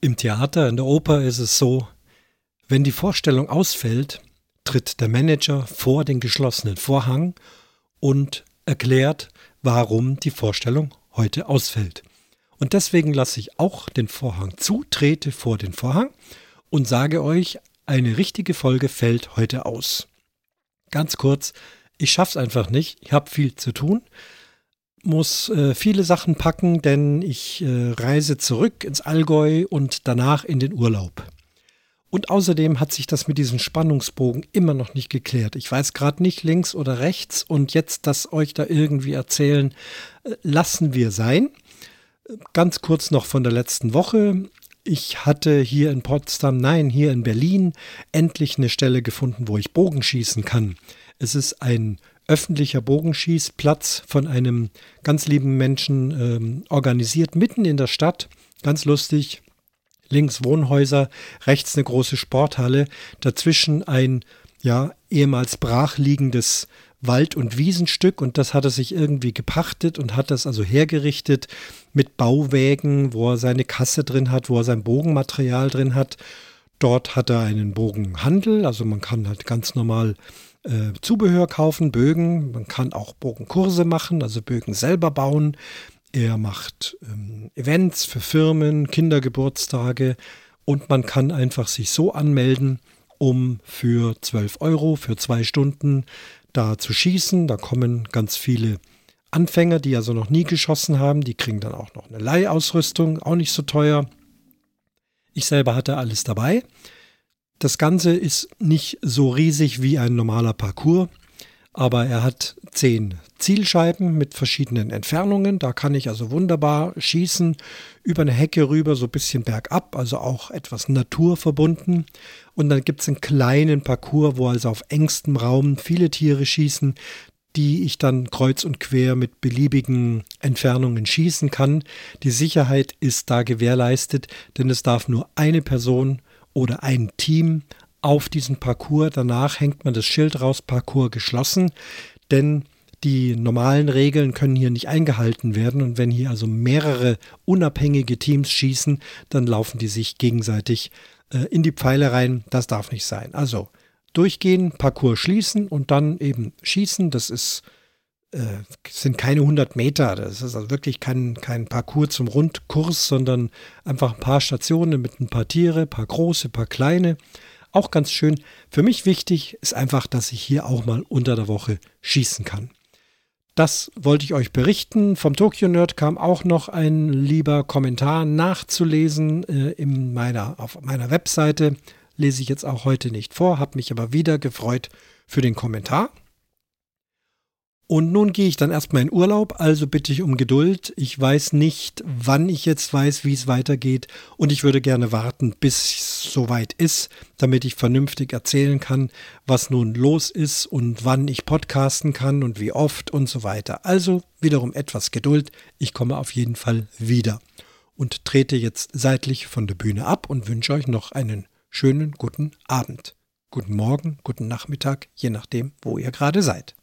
Im Theater, in der Oper ist es so, wenn die Vorstellung ausfällt, tritt der Manager vor den geschlossenen Vorhang und erklärt, warum die Vorstellung heute ausfällt. Und deswegen lasse ich auch den Vorhang zu, trete vor den Vorhang und sage euch, eine richtige Folge fällt heute aus. Ganz kurz, ich schaff's einfach nicht, ich habe viel zu tun muss äh, viele Sachen packen, denn ich äh, reise zurück ins Allgäu und danach in den Urlaub. Und außerdem hat sich das mit diesem Spannungsbogen immer noch nicht geklärt. Ich weiß gerade nicht links oder rechts und jetzt das euch da irgendwie erzählen, äh, lassen wir sein. Ganz kurz noch von der letzten Woche. Ich hatte hier in Potsdam, nein, hier in Berlin endlich eine Stelle gefunden, wo ich Bogen schießen kann. Es ist ein öffentlicher Bogenschießplatz von einem ganz lieben Menschen ähm, organisiert, mitten in der Stadt. Ganz lustig. Links Wohnhäuser, rechts eine große Sporthalle, dazwischen ein ja ehemals brachliegendes Wald- und Wiesenstück und das hat er sich irgendwie gepachtet und hat das also hergerichtet mit Bauwägen, wo er seine Kasse drin hat, wo er sein Bogenmaterial drin hat. Dort hat er einen Bogenhandel, also man kann halt ganz normal äh, Zubehör kaufen, Bögen. Man kann auch Bogenkurse machen, also Bögen selber bauen. Er macht ähm, Events für Firmen, Kindergeburtstage und man kann einfach sich so anmelden, um für 12 Euro, für zwei Stunden da zu schießen. Da kommen ganz viele Anfänger, die also noch nie geschossen haben. Die kriegen dann auch noch eine Leihausrüstung, auch nicht so teuer. Ich selber hatte alles dabei. Das Ganze ist nicht so riesig wie ein normaler Parcours, aber er hat zehn Zielscheiben mit verschiedenen Entfernungen. Da kann ich also wunderbar schießen, über eine Hecke rüber, so ein bisschen bergab, also auch etwas naturverbunden. Und dann gibt es einen kleinen Parcours, wo also auf engstem Raum viele Tiere schießen, die ich dann kreuz und quer mit beliebigen Entfernungen schießen kann. Die Sicherheit ist da gewährleistet, denn es darf nur eine Person oder ein Team auf diesen Parcours. Danach hängt man das Schild raus, Parcours geschlossen, denn die normalen Regeln können hier nicht eingehalten werden und wenn hier also mehrere unabhängige Teams schießen, dann laufen die sich gegenseitig äh, in die Pfeile rein. Das darf nicht sein. Also durchgehen, Parcours schließen und dann eben schießen. Das ist äh, sind keine 100 Meter. Das ist also wirklich kein, kein Parcours zum Rundkurs, sondern einfach ein paar Stationen mit ein paar Tiere, ein paar große, ein paar kleine. Auch ganz schön. Für mich wichtig ist einfach, dass ich hier auch mal unter der Woche schießen kann. Das wollte ich euch berichten. Vom Tokyo Nerd kam auch noch ein lieber Kommentar nachzulesen äh, in meiner, auf meiner Webseite. Lese ich jetzt auch heute nicht vor, habe mich aber wieder gefreut für den Kommentar. Und nun gehe ich dann erstmal in Urlaub, also bitte ich um Geduld. Ich weiß nicht, wann ich jetzt weiß, wie es weitergeht. Und ich würde gerne warten, bis es soweit ist, damit ich vernünftig erzählen kann, was nun los ist und wann ich podcasten kann und wie oft und so weiter. Also wiederum etwas Geduld. Ich komme auf jeden Fall wieder. Und trete jetzt seitlich von der Bühne ab und wünsche euch noch einen schönen guten Abend. Guten Morgen, guten Nachmittag, je nachdem, wo ihr gerade seid.